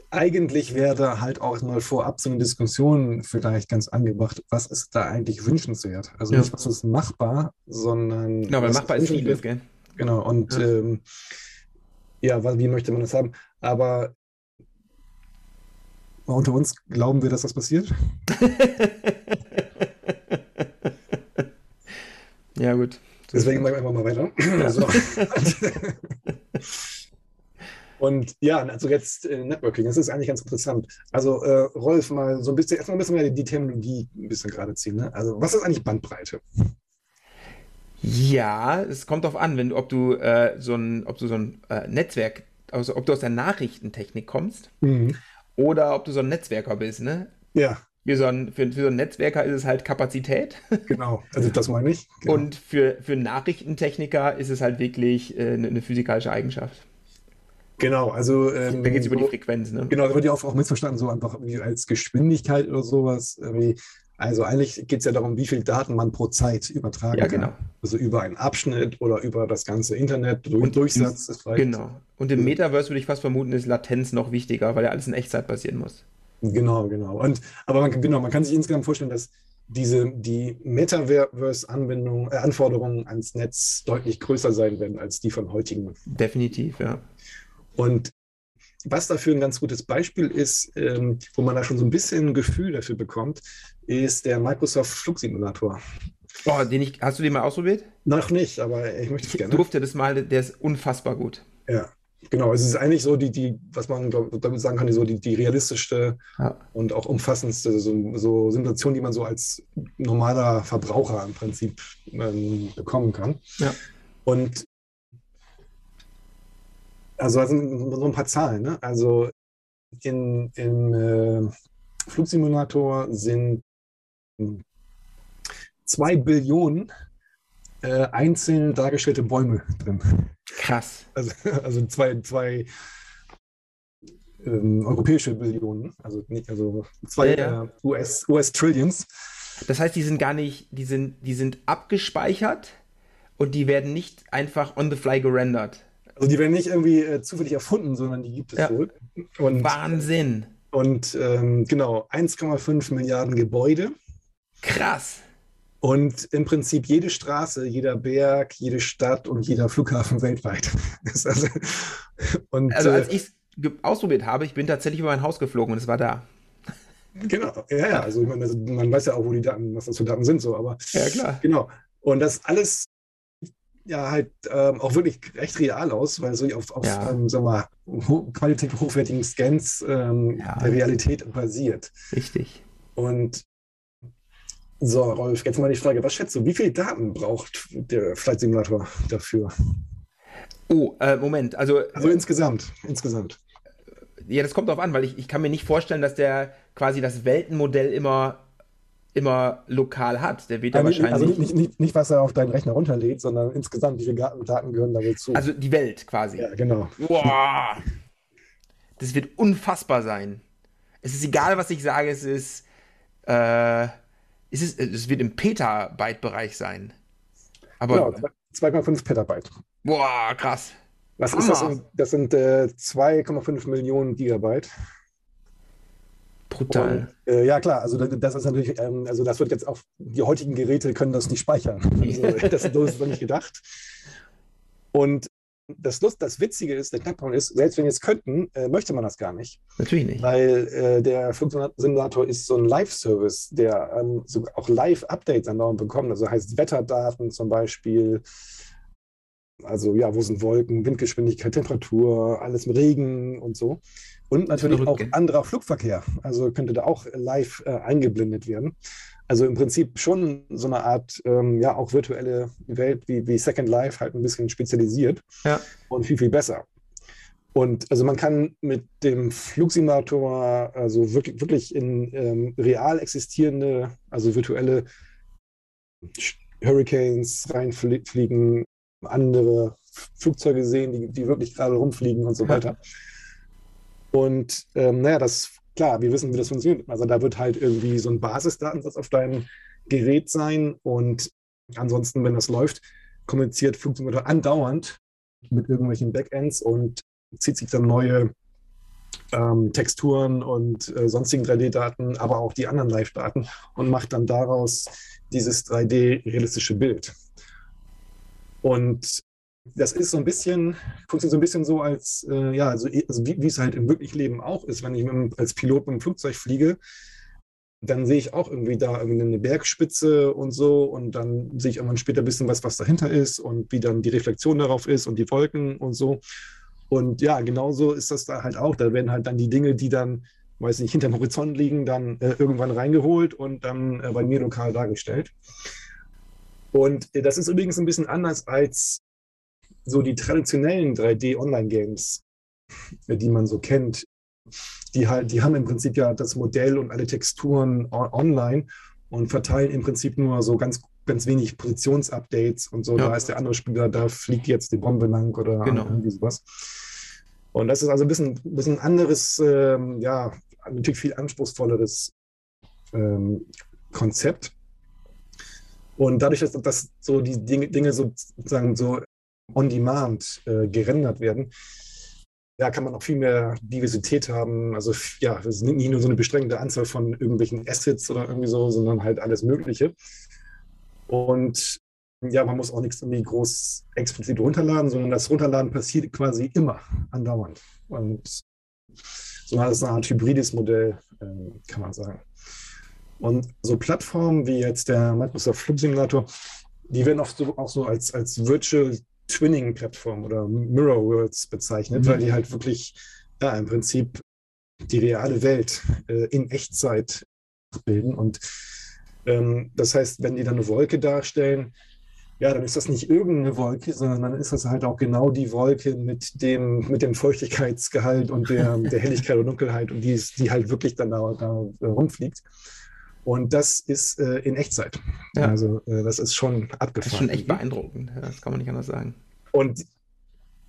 eigentlich wäre da halt auch mal vorab so eine Diskussion vielleicht ganz angebracht, was ist da eigentlich wünschenswert? Also ja. nicht, was ist machbar, sondern. Genau, weil machbar ist vieles, gell? Genau, und ja, ähm, ja wie möchte man das haben? Aber unter uns glauben wir, dass das passiert? *laughs* ja, gut. Deswegen machen wir einfach mal weiter. Also, und ja, also jetzt äh, Networking, das ist eigentlich ganz interessant. Also äh, Rolf, mal so ein bisschen, erstmal müssen wir die Terminologie ein bisschen gerade ziehen. Ne? Also was ist eigentlich Bandbreite? Ja, es kommt darauf an, wenn ob du äh, so ein, ob du so ein äh, Netzwerk, also ob du aus der Nachrichtentechnik kommst mhm. oder ob du so ein Netzwerker bist, ne? Ja. Für so, ein, für, für so einen Netzwerker ist es halt Kapazität. *laughs* Genau, also das meine ich. Genau. Und für, für Nachrichtentechniker ist es halt wirklich äh, eine, eine physikalische Eigenschaft. Genau, also. Ähm, da geht es über die Frequenz, ne? Genau, da wird ja auch, auch missverstanden, so einfach wie als Geschwindigkeit oder sowas. Irgendwie. Also eigentlich geht es ja darum, wie viel Daten man pro Zeit übertragen ja, genau. kann. Also über einen Abschnitt oder über das ganze Internet, durch und Durchsatz ist vielleicht. Genau. Und im Metaverse würde ich fast vermuten, ist Latenz noch wichtiger, weil ja alles in Echtzeit passieren muss. Genau, genau. Und aber man, genau, man kann sich insgesamt vorstellen, dass diese die Metaverse-Anwendungen, äh, Anforderungen ans Netz deutlich größer sein werden als die von heutigen. Definitiv, ja. Und was dafür ein ganz gutes Beispiel ist, ähm, wo man da schon so ein bisschen ein Gefühl dafür bekommt, ist der Microsoft Flugsimulator. Oh, den ich, hast du den mal ausprobiert? Noch nicht, aber ich möchte es gerne. Ich durfte das mal, der ist unfassbar gut. Ja, genau. Es ist eigentlich so die, die was man glaub, damit sagen kann, die, so die, die realistischste ja. und auch umfassendste so, so, Simulation, die man so als normaler Verbraucher im Prinzip ähm, bekommen kann. Ja. Und also das sind so ein paar Zahlen. Ne? Also in, im äh, Flugsimulator sind zwei Billionen äh, einzeln dargestellte Bäume drin. Krass. Also, *laughs* also zwei, zwei ähm, europäische Billionen, also, nicht, also zwei ja, ja. Äh, US, US Trillions. Das heißt, die sind gar nicht, die sind, die sind abgespeichert und die werden nicht einfach on the fly gerendert. Also die werden nicht irgendwie äh, zufällig erfunden, sondern die gibt es ja. wohl. Und, Wahnsinn. Und ähm, genau, 1,5 Milliarden Gebäude. Krass. Und im Prinzip jede Straße, jeder Berg, jede Stadt und jeder Flughafen weltweit. *laughs* also, und, also als äh, ich es ausprobiert habe, ich bin tatsächlich über mein Haus geflogen und es war da. Genau, ja, ja. Also, meine, also man weiß ja auch, wo die Daten, was das für Daten sind, so, aber. Ja, klar. Genau. Und das alles ja halt ähm, auch wirklich recht real aus, weil so auf, auf ja. ähm, sag mal, ho qualitativ hochwertigen Scans ähm, ja. der Realität basiert. Richtig. Und so, Rolf, jetzt mal die Frage, was schätzt du, wie viel Daten braucht der Flight Simulator dafür? Oh, äh, Moment, also. Also insgesamt, insgesamt. Ja, das kommt darauf an, weil ich, ich kann mir nicht vorstellen, dass der quasi das Weltenmodell immer immer lokal hat. Der wird ja, wahrscheinlich. Also nicht, nicht, nicht, was er auf deinen Rechner runterlädt, sondern insgesamt, wie viele Daten gehören da wohl zu. Also die Welt quasi. Ja, genau. Boah. Das wird unfassbar sein. Es ist egal, was ich sage, es ist. Äh, es, ist es wird im Petabyte-Bereich sein. Aber. Genau, 2,5 Petabyte. Boah, krass. Was Hammer. ist das? Das sind äh, 2,5 Millionen Gigabyte. Brutal. Und, äh, ja, klar, also das ist natürlich, ähm, also das wird jetzt auch, die heutigen Geräte können das nicht speichern. Also, *laughs* das, das ist doch nicht gedacht. Und das, Lust, das Witzige ist, der Knackpunkt ist, selbst wenn wir es könnten, äh, möchte man das gar nicht. Natürlich nicht. Weil äh, der Flugsimulator ist so ein Live-Service, der ähm, so auch Live-Updates andauernd bekommt. Also heißt Wetterdaten zum Beispiel. Also ja, wo sind Wolken, Windgeschwindigkeit, Temperatur, alles mit Regen und so. Und natürlich auch anderer Flugverkehr. Also könnte da auch live äh, eingeblendet werden. Also im Prinzip schon so eine Art, ähm, ja, auch virtuelle Welt wie, wie Second Life halt ein bisschen spezialisiert ja. und viel, viel besser. Und also man kann mit dem Flugsimulator also wirklich, wirklich in ähm, real existierende, also virtuelle Hurricanes reinfliegen, andere Flugzeuge sehen, die, die wirklich gerade rumfliegen und so weiter. Und ähm, naja, das klar, wir wissen, wie das funktioniert. Also da wird halt irgendwie so ein Basisdatensatz auf deinem Gerät sein und ansonsten, wenn das läuft, kommuniziert Flugsimulator andauernd mit irgendwelchen Backends und zieht sich dann neue ähm, Texturen und äh, sonstigen 3D-Daten, aber auch die anderen Live-Daten und macht dann daraus dieses 3D-realistische Bild. Und das ist so ein bisschen, funktioniert so ein bisschen so, als, äh, ja, also, also wie, wie, es halt im wirklichen Leben auch ist. Wenn ich mit, als Pilot mit dem Flugzeug fliege, dann sehe ich auch irgendwie da eine Bergspitze und so und dann sehe ich irgendwann später ein bisschen was, was dahinter ist und wie dann die Reflexion darauf ist und die Wolken und so. Und ja, genauso ist das da halt auch. Da werden halt dann die Dinge, die dann, weiß nicht, hinterm Horizont liegen, dann äh, irgendwann reingeholt und dann äh, bei mir lokal dargestellt. Und äh, das ist übrigens ein bisschen anders als so die traditionellen 3D-Online-Games, die man so kennt, die halt, die haben im Prinzip ja das Modell und alle Texturen online und verteilen im Prinzip nur so ganz, ganz wenig Positionsupdates und so. Ja. Da ist der andere Spieler, da fliegt jetzt die Bombe lang oder genau. irgendwie sowas. Und das ist also ein bisschen, ein bisschen anderes, ähm, ja, natürlich viel anspruchsvolleres ähm, Konzept. Und dadurch, dass, dass so die Dinge, Dinge sozusagen so on demand äh, gerendert werden, ja, kann man auch viel mehr Diversität haben. Also ja, es ist nicht nur so eine beschränkte Anzahl von irgendwelchen Assets oder irgendwie so, sondern halt alles Mögliche. Und ja, man muss auch nichts irgendwie groß explizit runterladen, sondern das Runterladen passiert quasi immer andauernd. Und so eine Art hybrides Modell, äh, kann man sagen. Und so Plattformen wie jetzt der Microsoft Flug Simulator, die werden oft so, auch so als, als Virtual Twinning-Plattform oder Mirror Worlds bezeichnet, mhm. weil die halt wirklich ja, im Prinzip die reale Welt äh, in Echtzeit bilden. Und ähm, das heißt, wenn die dann eine Wolke darstellen, ja, dann ist das nicht irgendeine Wolke, sondern dann ist das halt auch genau die Wolke mit dem, mit dem Feuchtigkeitsgehalt und der, der *laughs* Helligkeit und Dunkelheit und die, die halt wirklich dann da, da rumfliegt. Und das ist äh, in Echtzeit. Ja. Also äh, das ist schon abgefahren. Das ist schon echt beeindruckend, das kann man nicht anders sagen. Und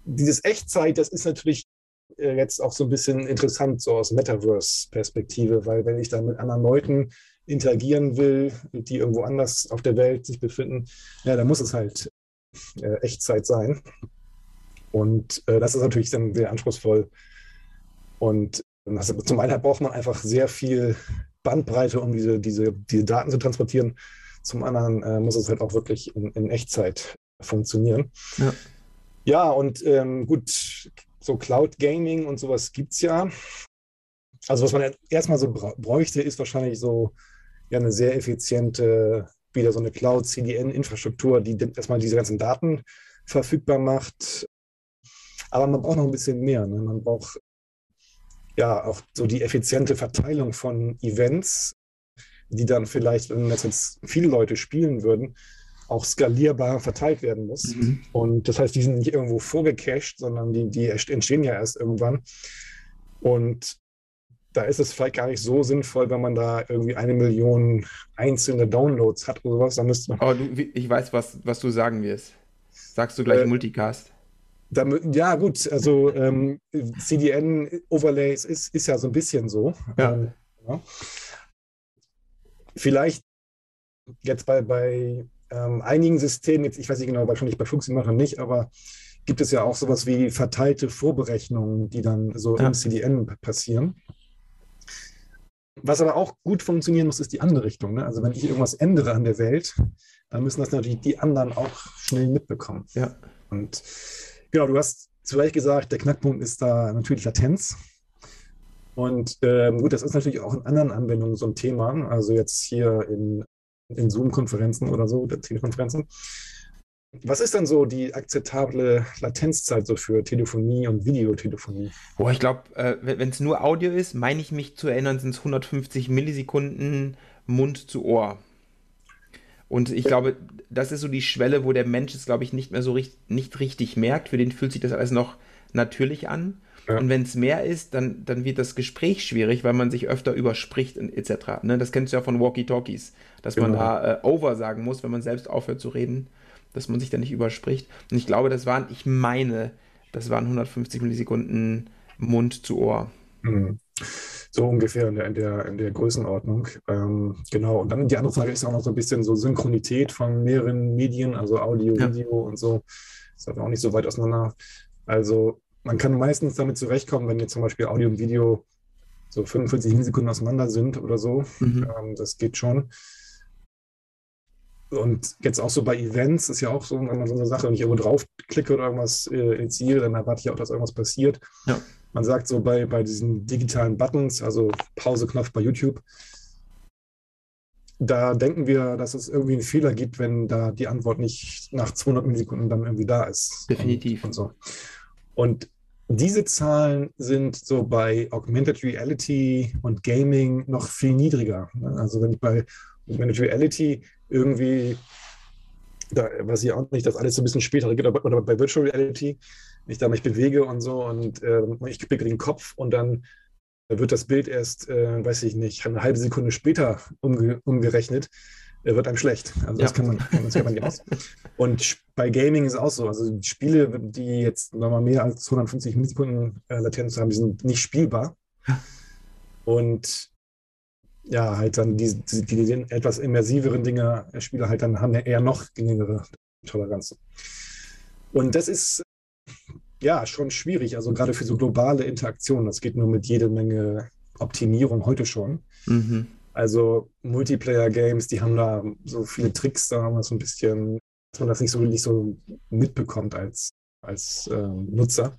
dieses Echtzeit, das ist natürlich äh, jetzt auch so ein bisschen interessant, so aus Metaverse-Perspektive, weil wenn ich da mit anderen Leuten interagieren will, die irgendwo anders auf der Welt sich befinden, ja, dann muss es halt äh, Echtzeit sein. Und äh, das ist natürlich dann sehr anspruchsvoll. Und also zum einen braucht man einfach sehr viel Bandbreite, um diese, diese, diese Daten zu transportieren. Zum anderen äh, muss es halt auch wirklich in, in Echtzeit funktionieren. Ja, ja und ähm, gut, so Cloud Gaming und sowas gibt es ja. Also was man erstmal so bräuchte, ist wahrscheinlich so ja eine sehr effiziente, wieder so eine Cloud-CDN-Infrastruktur, die erstmal diese ganzen Daten verfügbar macht. Aber man braucht noch ein bisschen mehr. Ne? Man braucht ja auch so die effiziente Verteilung von Events, die dann vielleicht, wenn das jetzt viele Leute spielen würden, auch skalierbar verteilt werden muss. Mhm. Und das heißt, die sind nicht irgendwo vorgecached, sondern die, die entstehen ja erst irgendwann. Und da ist es vielleicht gar nicht so sinnvoll, wenn man da irgendwie eine Million einzelne Downloads hat oder sowas. Da müsste man. Aber du, ich weiß, was, was du sagen wirst. Sagst du gleich äh, Multicast? Damit, ja, gut, also ähm, CDN-Overlays ist, ist ja so ein bisschen so. Ja. Ähm, ja. Vielleicht jetzt bei, bei ähm, einigen Systemen, jetzt, ich weiß nicht genau, wahrscheinlich bei Flugsimulator nicht, aber gibt es ja auch sowas wie verteilte Vorberechnungen, die dann so ja. im CDN passieren. Was aber auch gut funktionieren muss, ist die andere Richtung. Ne? Also wenn ich irgendwas ändere an der Welt, dann müssen das natürlich die anderen auch schnell mitbekommen. Ja. Und Genau, du hast zu Recht gesagt, der Knackpunkt ist da natürlich Latenz. Und ähm, gut, das ist natürlich auch in anderen Anwendungen so ein Thema. Also jetzt hier in, in Zoom-Konferenzen oder so, Telekonferenzen. Was ist dann so die akzeptable Latenzzeit so für Telefonie und Videotelefonie? Boah, ich glaube, äh, wenn es nur Audio ist, meine ich mich zu erinnern, sind es 150 Millisekunden Mund zu Ohr. Und ich glaube, das ist so die Schwelle, wo der Mensch es, glaube ich, nicht mehr so richtig, nicht richtig merkt. Für den fühlt sich das alles noch natürlich an. Ja. Und wenn es mehr ist, dann, dann wird das Gespräch schwierig, weil man sich öfter überspricht etc. Ne? Das kennst du ja von Walkie-Talkies, dass genau. man da äh, over sagen muss, wenn man selbst aufhört zu reden dass man sich da nicht überspricht. Und ich glaube, das waren, ich meine, das waren 150 Millisekunden Mund zu Ohr. Mhm. So ungefähr in der, in der, in der Größenordnung. Ähm, genau. Und dann die andere Frage ist auch noch so ein bisschen so Synchronität von mehreren Medien, also Audio, ja. Video und so. Ist auch nicht so weit auseinander. Also man kann meistens damit zurechtkommen, wenn jetzt zum Beispiel Audio und Video so 45 Millisekunden auseinander sind oder so. Mhm. Ähm, das geht schon. Und jetzt auch so bei Events ist ja auch so, wenn man so eine Sache, wenn ich irgendwo draufklicke oder irgendwas äh, initiiere, dann erwarte ich auch, dass irgendwas passiert. Ja. Man sagt so bei, bei diesen digitalen Buttons, also Pause-Knopf bei YouTube, da denken wir, dass es irgendwie einen Fehler gibt, wenn da die Antwort nicht nach 200 Millisekunden dann irgendwie da ist. Definitiv. Und, und so. Und diese Zahlen sind so bei Augmented Reality und Gaming noch viel niedriger. Also wenn ich bei Augmented Reality irgendwie, da weiß ich auch nicht, dass alles so ein bisschen später geht, oder bei Virtual Reality, ich da mich bewege und so und äh, ich kriege den Kopf und dann wird das Bild erst, äh, weiß ich nicht, eine halbe Sekunde später umge umgerechnet, äh, wird einem schlecht. Also das, kann man, das kann man nicht aus. Und bei Gaming ist es auch so. Also Spiele, die jetzt nochmal mehr als 250 Millisekunden äh, Latenz haben, die sind nicht spielbar. Und ja, halt dann die, die, die, etwas immersiveren Dinge, äh, Spieler halt dann haben ja eher noch geringere Toleranz. Und das ist ja schon schwierig, also gerade für so globale Interaktionen. Das geht nur mit jede Menge Optimierung heute schon. Mhm. Also Multiplayer-Games, die haben da so viele Tricks, da haben wir so ein bisschen, dass man das nicht so wirklich so mitbekommt als, als äh, Nutzer.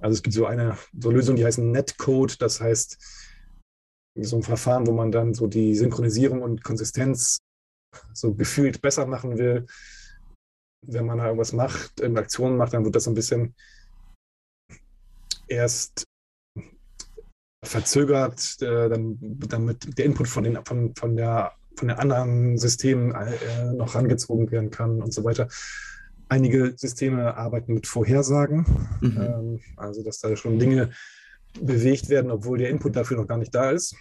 Also es gibt so eine so Lösung, die heißt Netcode, das heißt, so ein Verfahren, wo man dann so die Synchronisierung und Konsistenz so gefühlt besser machen will. Wenn man da irgendwas macht, in Aktionen macht, dann wird das so ein bisschen erst verzögert, äh, dann, damit der Input von, den, von, von, der, von den anderen Systemen äh, noch rangezogen werden kann und so weiter. Einige Systeme arbeiten mit Vorhersagen, mhm. ähm, also dass da schon Dinge bewegt werden, obwohl der Input dafür noch gar nicht da ist.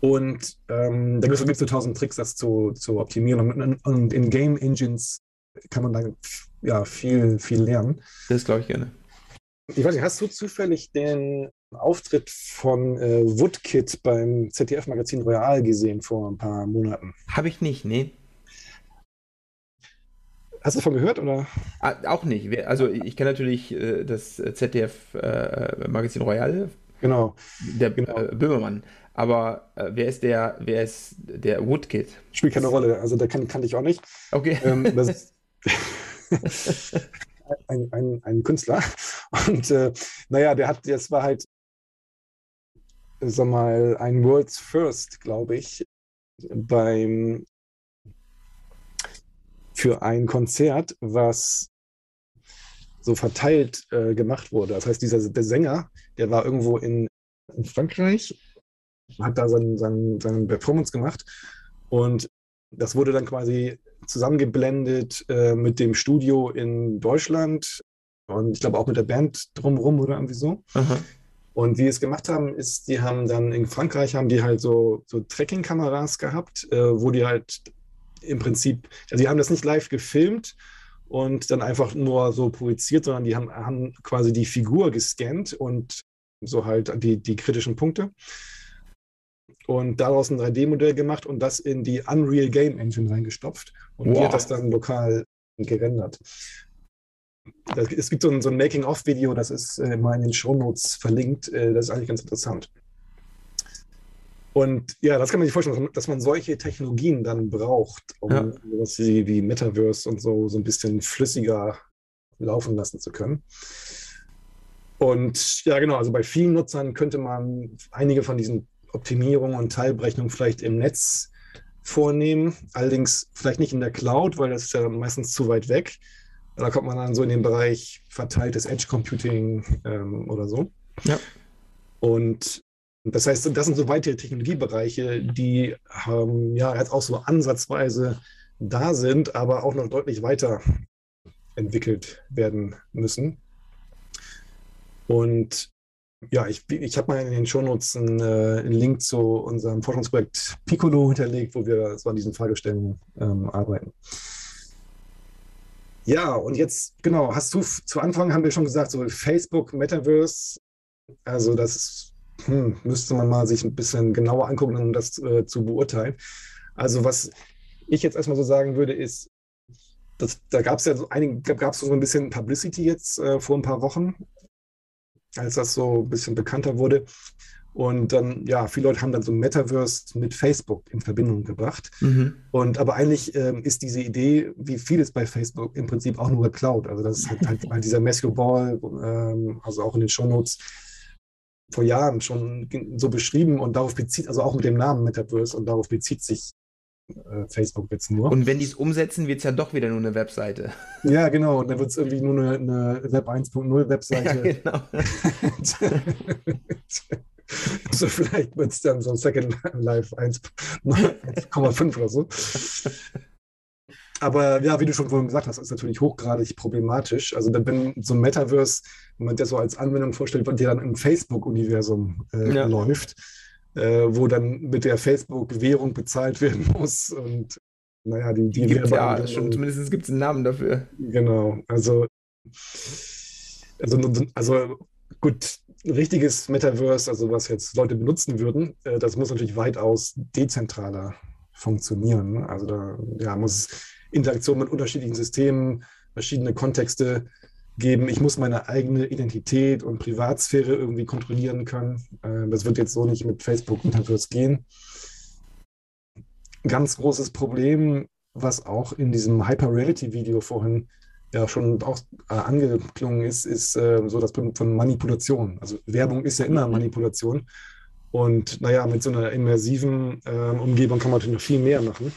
Und ähm, da gibt es so tausend Tricks, das zu, zu optimieren. Und, und, in Game Engines kann man da ja, viel, viel lernen. Das glaube ich gerne. Ich weiß nicht, hast du zufällig den Auftritt von äh, Woodkid beim ZDF-Magazin Royal gesehen vor ein paar Monaten? Habe ich nicht, nee. Hast du davon gehört oder? Ah, auch nicht. Also ich kenne natürlich äh, das ZDF-Magazin äh, Royal. Genau. Der genau. Äh, Böhmermann. Aber äh, wer ist der, wer ist der Woodkid? Spielt keine Rolle. Also der kann, kannte ich auch nicht. Okay. Ähm, *laughs* das ist ein, ein, ein Künstler. Und äh, naja, der hat, das war halt, sag mal, ein World's First, glaube ich, beim für ein Konzert, was so verteilt äh, gemacht wurde. Das heißt, dieser der Sänger, der war irgendwo in, in Frankreich, hat da seinen, seinen, seinen Performance gemacht und das wurde dann quasi zusammengeblendet äh, mit dem Studio in Deutschland und ich glaube auch mit der Band drumherum oder irgendwie so. Aha. Und wie es gemacht haben, ist, die haben dann in Frankreich haben die halt so, so Tracking-Kameras gehabt, äh, wo die halt im Prinzip, also die haben das nicht live gefilmt und dann einfach nur so projiziert, sondern die haben, haben quasi die Figur gescannt und so halt die, die kritischen Punkte und daraus ein 3D-Modell gemacht und das in die Unreal Game Engine reingestopft und wow. die hat das dann lokal gerendert. Es gibt so ein, so ein Making-of-Video, das ist äh, mal in den Shownotes verlinkt. Äh, das ist eigentlich ganz interessant. Und ja, das kann man sich vorstellen, dass man solche Technologien dann braucht, um ja. sowas wie, wie Metaverse und so, so ein bisschen flüssiger laufen lassen zu können. Und ja, genau, also bei vielen Nutzern könnte man einige von diesen Optimierungen und Teilberechnungen vielleicht im Netz vornehmen, allerdings vielleicht nicht in der Cloud, weil das ist ja meistens zu weit weg. Da kommt man dann so in den Bereich verteiltes Edge Computing ähm, oder so. Ja. Und das heißt, das sind so weitere Technologiebereiche, die ähm, ja jetzt auch so ansatzweise da sind, aber auch noch deutlich weiter entwickelt werden müssen. Und ja, ich, ich habe mal in den Shownotes einen, äh, einen, Link zu unserem Forschungsprojekt Piccolo hinterlegt, wo wir so an diesen Fragestellungen ähm, arbeiten. Ja, und jetzt, genau, hast du zu Anfang haben wir schon gesagt, so Facebook, Metaverse, also das hm, müsste man mal sich ein bisschen genauer angucken, um das äh, zu beurteilen. Also was ich jetzt erstmal so sagen würde, ist, dass, da gab es ja so einige, gab es so ein bisschen Publicity jetzt äh, vor ein paar Wochen, als das so ein bisschen bekannter wurde. Und dann, ja, viele Leute haben dann so Metaverse mit Facebook in Verbindung gebracht. Mhm. Und aber eigentlich ähm, ist diese Idee, wie vieles bei Facebook, im Prinzip auch nur Cloud. Also das ist halt, halt dieser Matthew Ball, ähm, also auch in den Shownotes, vor Jahren schon so beschrieben und darauf bezieht, also auch mit dem Namen Metaverse und darauf bezieht sich äh, Facebook jetzt nur. Und wenn die es umsetzen, wird es ja doch wieder nur eine Webseite. *laughs* Ja, genau. Und dann wird es irgendwie nur eine, eine Web 1.0 Webseite. Ja, genau. *laughs* also vielleicht wird es dann so Second Life 1,5 *laughs* oder so. Aber ja, wie du schon vorhin gesagt hast, ist natürlich hochgradig problematisch. Also wenn so ein Metaverse, wenn man das so als Anwendung vorstellt, der dann im Facebook-Universum äh, ja. läuft, äh, wo dann mit der Facebook-Währung bezahlt *laughs* werden muss. Und naja, die, die gibt ja schon, zumindest gibt es einen Namen dafür. Genau, also, also, also gut, ein richtiges Metaverse, also was jetzt Leute benutzen würden, äh, das muss natürlich weitaus dezentraler funktionieren. Also da ja, muss Interaktion mit unterschiedlichen Systemen, verschiedene Kontexte geben. Ich muss meine eigene Identität und Privatsphäre irgendwie kontrollieren können. Äh, das wird jetzt so nicht mit Facebook Metaverse gehen. Ganz großes Problem, was auch in diesem Hyper-Reality-Video vorhin ja schon auch äh, angeklungen ist, ist äh, so das Problem von Manipulation. Also Werbung ist ja immer mhm. Manipulation. Und naja, mit so einer immersiven äh, Umgebung kann man natürlich noch viel mehr machen.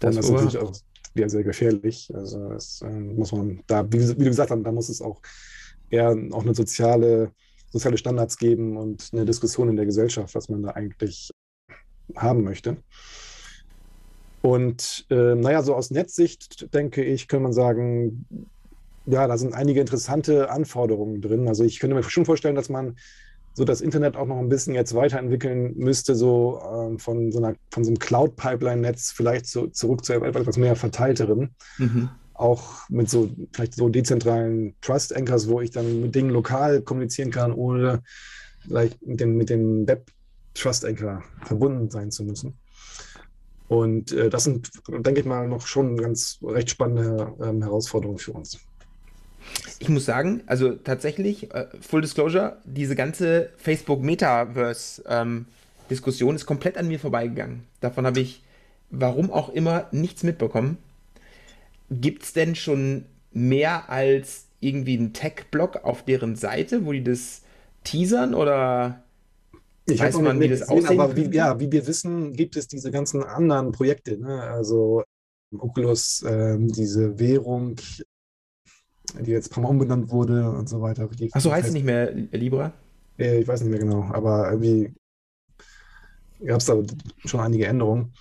Das, das ist natürlich auch sehr, sehr gefährlich. Also das äh, muss man da, wie, wie, du gesagt hast, da muss es auch eher auch eine soziale, soziale Standards geben und eine Diskussion in der Gesellschaft, was man da eigentlich haben möchte. Und äh, naja, so aus Netzsicht, denke ich, kann man sagen, ja, da sind einige interessante Anforderungen drin. Also ich könnte mir schon vorstellen, dass man so das Internet auch noch ein bisschen jetzt weiterentwickeln müsste, so ähm, von, so einer, von so einem Cloud-Pipeline-Netz vielleicht so, zurück zu etwas mehr verteilterem. Mhm. Auch mit so vielleicht so dezentralen Trust-Anchors, wo ich dann mit Dingen lokal kommunizieren kann, ohne vielleicht mit dem, mit dem Web-Trust-Anchor verbunden sein zu müssen. Und äh, das sind, denke ich mal, noch schon ganz recht spannende ähm, Herausforderungen für uns. Ich muss sagen, also tatsächlich, äh, Full Disclosure, diese ganze Facebook-Metaverse-Diskussion ähm, ist komplett an mir vorbeigegangen. Davon habe ich, warum auch immer, nichts mitbekommen. Gibt es denn schon mehr als irgendwie einen Tech-Blog auf deren Seite, wo die das teasern oder ich weiß man, wie das gesehen, aussehen Aber wie, ja, wie wir wissen, gibt es diese ganzen anderen Projekte. Ne? Also Oculus, ähm, diese Währung, die jetzt ein paar Mal umbenannt wurde und so weiter. Achso, heißt sie nicht mehr Libra? ich weiß nicht mehr genau, aber irgendwie gab es da schon einige Änderungen.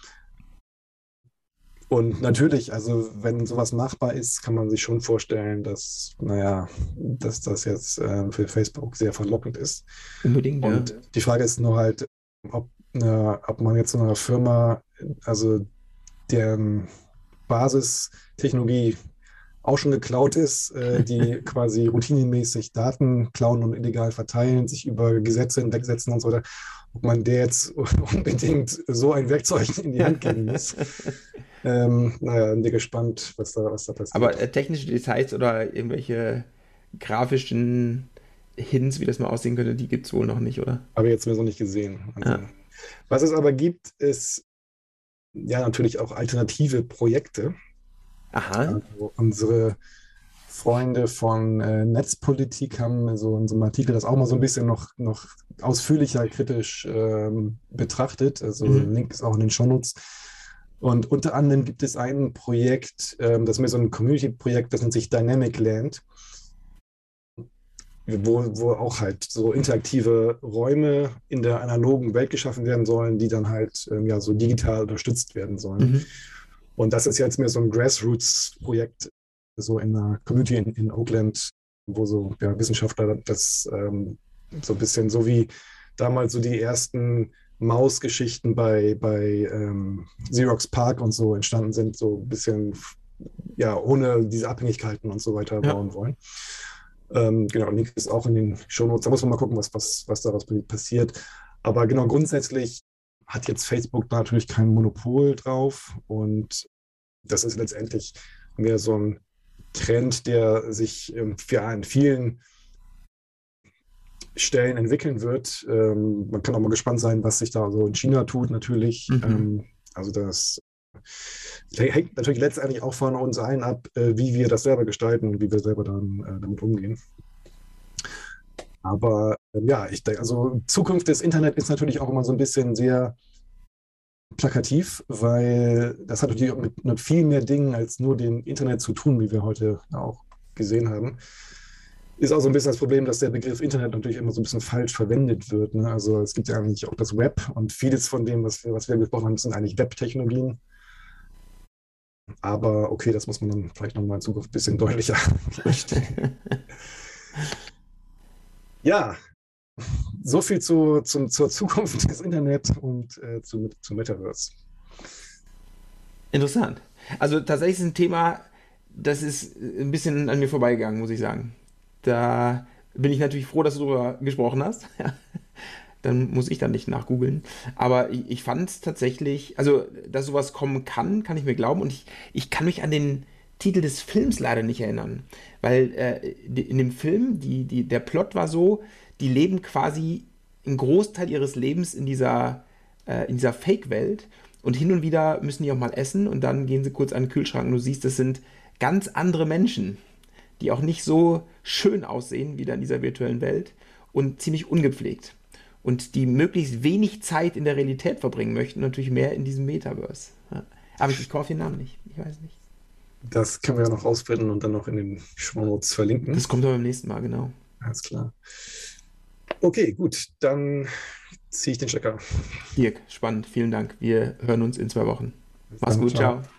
Und natürlich, also wenn sowas machbar ist, kann man sich schon vorstellen, dass, naja, dass das jetzt äh, für Facebook sehr verlockend ist. Unbedingt, Und ja. die Frage ist nur halt, ob, eine, ob man jetzt so einer Firma, also deren Basistechnologie auch schon geklaut ist, äh, die *laughs* quasi routinemäßig Daten klauen und illegal verteilen, sich über Gesetze hinwegsetzen und so weiter, ob man der jetzt *laughs* unbedingt so ein Werkzeug in die Hand geben muss. *laughs* ähm, naja, bin gespannt, was da, was da passiert. Aber äh, technische Details oder irgendwelche grafischen Hints, wie das mal aussehen könnte, die gibt es wohl noch nicht, oder? Habe ich jetzt mir so nicht gesehen. Also, ja. Was es aber gibt, ist ja natürlich auch alternative Projekte. Aha. Also unsere Freunde von äh, Netzpolitik haben so in so einem Artikel das auch mal so ein bisschen noch, noch ausführlicher kritisch ähm, betrachtet. Also mhm. Link ist auch in den Shownotes. Und unter anderem gibt es ein Projekt, ähm, das ist mir so ein Community-Projekt, das nennt sich Dynamic Land, wo, wo auch halt so interaktive Räume in der analogen Welt geschaffen werden sollen, die dann halt ähm, ja so digital unterstützt werden sollen. Mhm. Und das ist jetzt mehr so ein Grassroots-Projekt, so in einer Community in, in Oakland, wo so ja, Wissenschaftler das ähm, so ein bisschen so wie damals so die ersten Mausgeschichten bei, bei ähm, Xerox Park und so entstanden sind, so ein bisschen ja ohne diese Abhängigkeiten und so weiter ja. bauen wollen. Ähm, genau, Link ist auch in den Shownotes. Da muss man mal gucken, was, was, was daraus passiert. Aber genau, grundsätzlich hat jetzt Facebook da natürlich kein Monopol drauf und das ist letztendlich mehr so ein Trend, der sich ähm, ja, in vielen Stellen entwickeln wird. Ähm, man kann auch mal gespannt sein, was sich da so in China tut, natürlich. Mhm. Ähm, also das hängt natürlich letztendlich auch von uns allen ab, äh, wie wir das selber gestalten und wie wir selber dann äh, damit umgehen. Aber äh, ja, ich denke, also Zukunft des Internet ist natürlich auch immer so ein bisschen sehr plakativ, weil das hat natürlich mit, mit viel mehr Dingen als nur dem Internet zu tun, wie wir heute auch gesehen haben. Ist auch so ein bisschen das Problem, dass der Begriff Internet natürlich immer so ein bisschen falsch verwendet wird. Ne? Also es gibt ja eigentlich auch das Web und vieles von dem, was wir, was wir gesprochen haben, sind eigentlich Web-Technologien. Aber okay, das muss man dann vielleicht nochmal in Zukunft ein bisschen deutlicher *laughs* *laughs* ja, so viel zu, zum, zur Zukunft des Internet und äh, zu, zum Metaverse. Interessant. Also tatsächlich ist ein Thema, das ist ein bisschen an mir vorbeigegangen, muss ich sagen. Da bin ich natürlich froh, dass du darüber gesprochen hast. *laughs* dann muss ich dann nicht nachgoogeln. Aber ich, ich fand es tatsächlich, also, dass sowas kommen kann, kann ich mir glauben. Und ich, ich kann mich an den Titel des Films leider nicht erinnern. Weil äh, in dem Film, die, die, der Plot war so, die leben quasi einen Großteil ihres Lebens in dieser, äh, dieser Fake-Welt. Und hin und wieder müssen die auch mal essen und dann gehen sie kurz an den Kühlschrank und du siehst, das sind ganz andere Menschen, die auch nicht so schön aussehen wie in dieser virtuellen Welt und ziemlich ungepflegt. Und die möglichst wenig Zeit in der Realität verbringen möchten, natürlich mehr in diesem Metaverse. Ja. Aber ich, ich kaufe den Namen nicht. Ich weiß nicht. Das können wir ja noch ausbrennen und dann noch in den Shownotes verlinken. Das kommt aber beim nächsten Mal, genau. Alles klar. Okay, gut, dann ziehe ich den Stecker. Dirk, spannend, vielen Dank. Wir hören uns in zwei Wochen. Mach's gut, ciao. ciao.